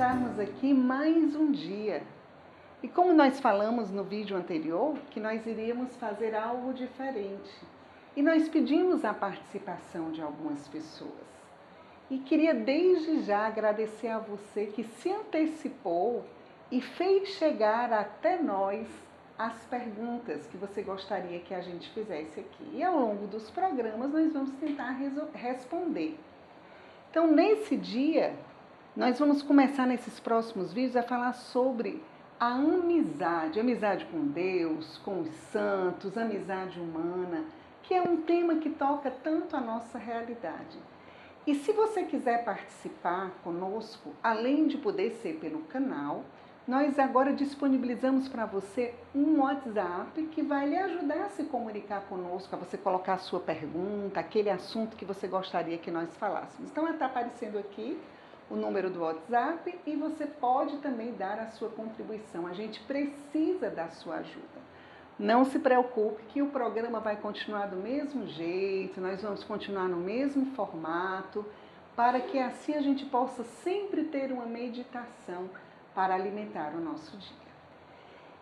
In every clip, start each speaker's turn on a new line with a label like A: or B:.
A: estarmos aqui mais um dia. E como nós falamos no vídeo anterior, que nós iríamos fazer algo diferente. E nós pedimos a participação de algumas pessoas. E queria desde já agradecer a você que se antecipou e fez chegar até nós as perguntas que você gostaria que a gente fizesse aqui. E ao longo dos programas nós vamos tentar responder. Então, nesse dia, nós vamos começar nesses próximos vídeos a falar sobre a amizade, amizade com Deus, com os santos, amizade humana, que é um tema que toca tanto a nossa realidade. E se você quiser participar conosco, além de poder ser pelo canal, nós agora disponibilizamos para você um WhatsApp que vai lhe ajudar a se comunicar conosco, a você colocar a sua pergunta, aquele assunto que você gostaria que nós falássemos. Então, está aparecendo aqui o número do WhatsApp e você pode também dar a sua contribuição. A gente precisa da sua ajuda. Não se preocupe que o programa vai continuar do mesmo jeito, nós vamos continuar no mesmo formato, para que assim a gente possa sempre ter uma meditação para alimentar o nosso dia.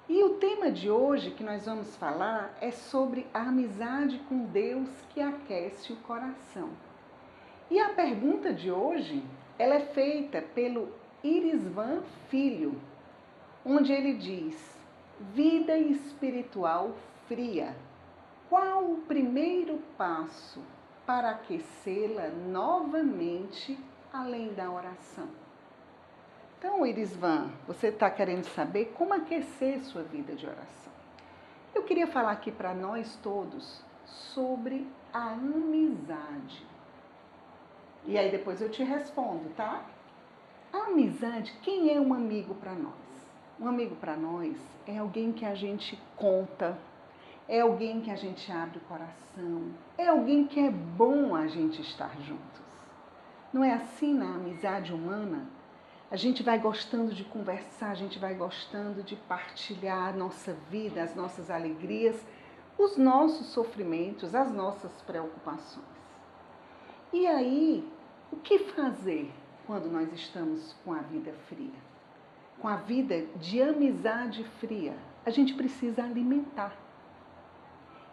A: E o tema de hoje que nós vamos falar é sobre a amizade com Deus que aquece o coração. E a pergunta de hoje, ela é feita pelo Irisvan Filho, onde ele diz: Vida espiritual fria. Qual o primeiro passo para aquecê-la novamente além da oração? Então, Irisvan, você está querendo saber como aquecer sua vida de oração. Eu queria falar aqui para nós todos sobre a amizade. E aí depois eu te respondo, tá? A amizade, quem é um amigo para nós? Um amigo para nós é alguém que a gente conta, é alguém que a gente abre o coração, é alguém que é bom a gente estar juntos. Não é assim na amizade humana? A gente vai gostando de conversar, a gente vai gostando de partilhar a nossa vida, as nossas alegrias, os nossos sofrimentos, as nossas preocupações. E aí, o que fazer quando nós estamos com a vida fria? Com a vida de amizade fria? A gente precisa alimentar.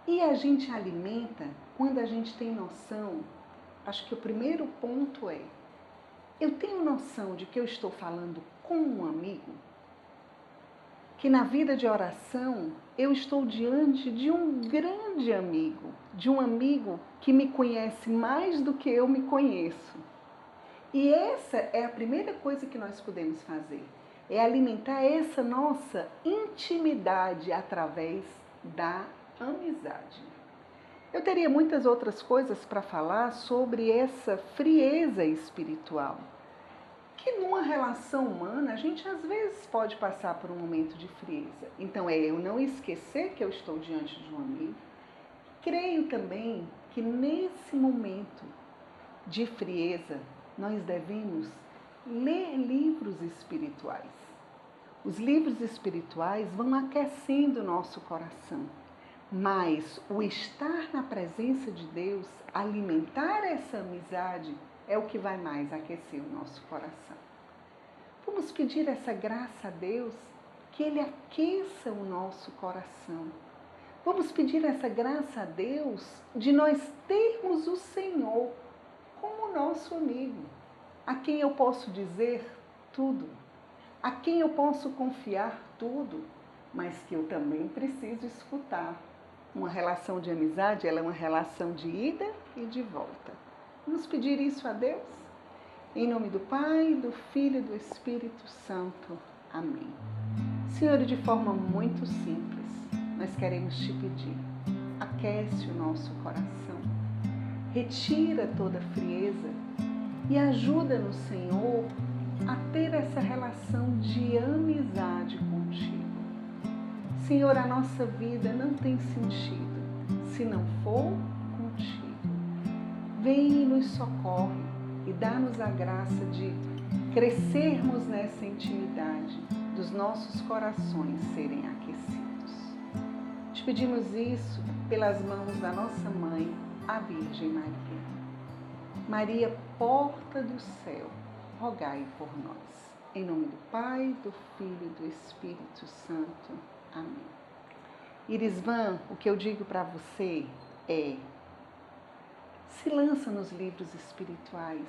A: E a gente alimenta quando a gente tem noção. Acho que o primeiro ponto é eu tenho noção de que eu estou falando com um amigo, que na vida de oração eu estou diante de um grande amigo, de um amigo que me conhece mais do que eu me conheço. E essa é a primeira coisa que nós podemos fazer, é alimentar essa nossa intimidade através da amizade. Eu teria muitas outras coisas para falar sobre essa frieza espiritual. Que numa relação humana a gente às vezes pode passar por um momento de frieza. Então é eu não esquecer que eu estou diante de um amigo. Creio também que nesse momento de frieza nós devemos ler livros espirituais. Os livros espirituais vão aquecendo o nosso coração mas o estar na presença de Deus, alimentar essa amizade, é o que vai mais aquecer o nosso coração. Vamos pedir essa graça a Deus, que Ele aqueça o nosso coração. Vamos pedir essa graça a Deus de nós termos o Senhor como nosso amigo, a quem eu posso dizer tudo, a quem eu posso confiar tudo, mas que eu também preciso escutar uma relação de amizade, ela é uma relação de ida e de volta. Vamos pedir isso a Deus? Em nome do Pai, do Filho e do Espírito Santo. Amém. Senhor, de forma muito simples, nós queremos te pedir, aquece o nosso coração, retira toda a frieza e ajuda-nos, Senhor, a ter essa relação de amizade contigo. Senhor, a nossa vida não tem sentido se não for contigo. Vem e nos socorre e dá-nos a graça de crescermos nessa intimidade, dos nossos corações serem aquecidos. Te pedimos isso pelas mãos da nossa mãe, a Virgem Maria. Maria, porta do céu, rogai por nós. Em nome do Pai, do Filho e do Espírito Santo. Amém. Irisvan, o que eu digo para você é: se lança nos livros espirituais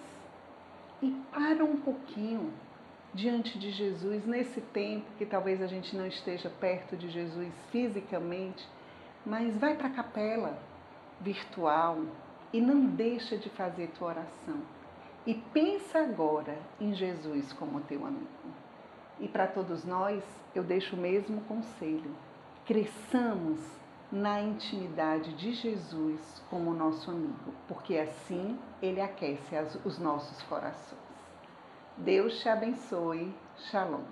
A: e para um pouquinho diante de Jesus nesse tempo que talvez a gente não esteja perto de Jesus fisicamente, mas vai para a capela virtual e não deixa de fazer tua oração. E pensa agora em Jesus como teu amigo. E para todos nós, eu deixo o mesmo conselho. Cresçamos na intimidade de Jesus como nosso amigo, porque assim ele aquece as, os nossos corações. Deus te abençoe. Shalom.